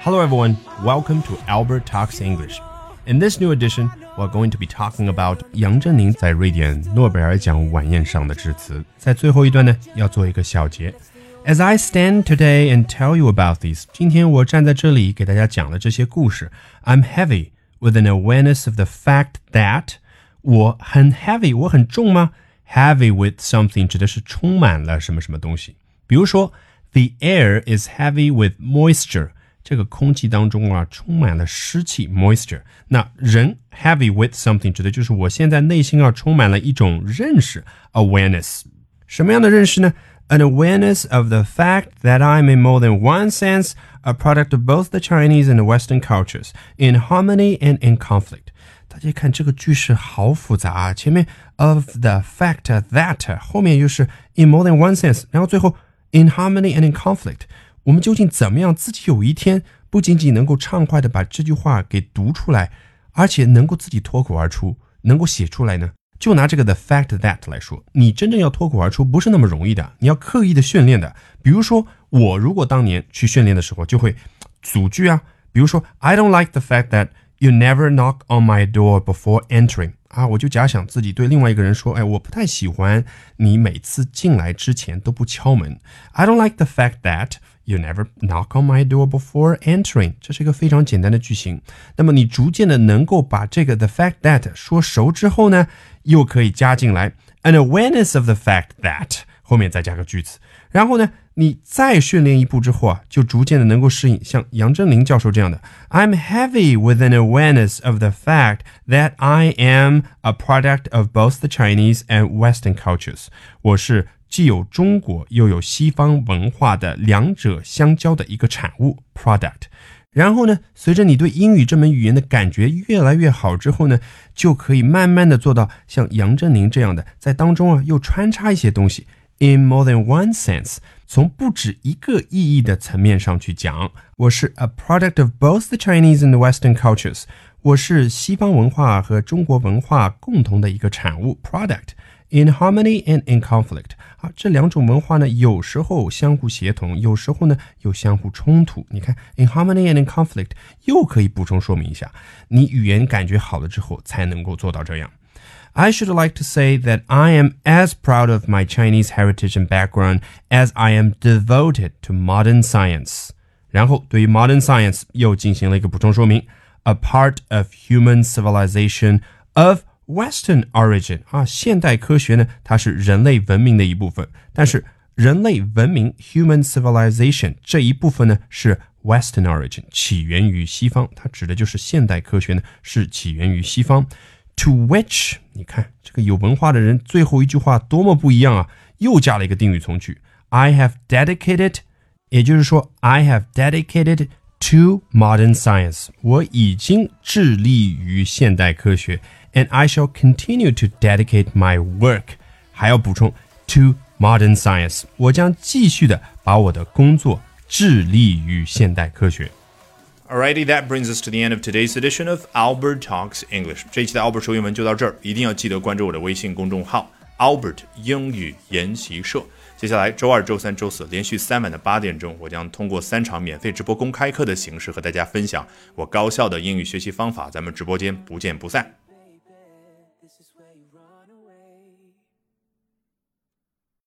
Hello, everyone. Welcome to Albert Talks English. In this new edition, we're going to be talking about 杨振宁在瑞典诺贝尔奖晚宴上的致辞。在最后一段呢，要做一个小结。As I stand today and tell you about these，今天我站在这里给大家讲了这些故事。I'm heavy with an awareness of the fact that 我很 heavy，我很重吗？Heavy with something 指的是充满了什么什么东西。比如说 ，The air is heavy with moisture。这个空气当中啊，充满了湿气 （moisture）。那人 heavy with something 指的就是我现在内心啊充满了一种认识 （awareness）。什么样的认识呢？An awareness of the fact that I'm in more than one sense a product of both the Chinese and the Western cultures, in harmony and in conflict。大家看这个句式好复杂啊，前面 of the fact that 后面又是 in more than one sense，然后最后 In harmony and in conflict。我们究竟怎么样自己有一天不仅仅能够畅快的把这句话给读出来，而且能够自己脱口而出，能够写出来呢？就拿这个 the fact that 来说，你真正要脱口而出不是那么容易的，你要刻意的训练的。比如说，我如果当年去训练的时候，就会组句啊，比如说 I don't like the fact that you never knock on my door before entering 啊，我就假想自己对另外一个人说，哎，我不太喜欢你每次进来之前都不敲门。I don't like the fact that You never knock on my door before entering。这是一个非常简单的句型。那么你逐渐的能够把这个 the fact that 说熟之后呢，又可以加进来 an awareness of the fact that 后面再加个句子。然后呢，你再训练一步之后啊，就逐渐的能够适应像杨振宁教授这样的。I'm heavy with an awareness of the fact that I am a product of both the Chinese and Western cultures。我是既有中国又有西方文化的两者相交的一个产物 product。然后呢，随着你对英语这门语言的感觉越来越好之后呢，就可以慢慢的做到像杨振宁这样的，在当中啊又穿插一些东西，in more than one sense，从不止一个意义的层面上去讲。我是 a product of both the Chinese and the Western cultures，我是西方文化和中国文化共同的一个产物 product。In harmony and in conflict，啊，这两种文化呢，有时候相互协同，有时候呢又相互冲突。你看，in harmony and in conflict，又可以补充说明一下，你语言感觉好了之后才能够做到这样。I should like to say that I am as proud of my Chinese heritage and background as I am devoted to modern science。然后对于 modern science 又进行了一个补充说明，a part of human civilization of Western origin 啊，现代科学呢，它是人类文明的一部分。但是人类文明 （human civilization） 这一部分呢，是 Western origin，起源于西方。它指的就是现代科学呢，是起源于西方。 To which，你看这个有文化的人最后一句话多么不一样啊！又加了一个定语从句，I have dedicated，也就是说，I have dedicated to modern science，我已经致力于现代科学。and I shall continue to dedicate my work. 还要补充 to modern science，我将继续的把我的工作致力于现代科学。Alrighty, that brings us to the end of today's edition of Albert Talks English. 这一期的 Albert 说英文就到这儿，一定要记得关注我的微信公众号 Albert 英语研习社。接下来周二、周三、周四连续三晚的八点钟，我将通过三场免费直播公开课的形式和大家分享我高效的英语学习方法。咱们直播间不见不散。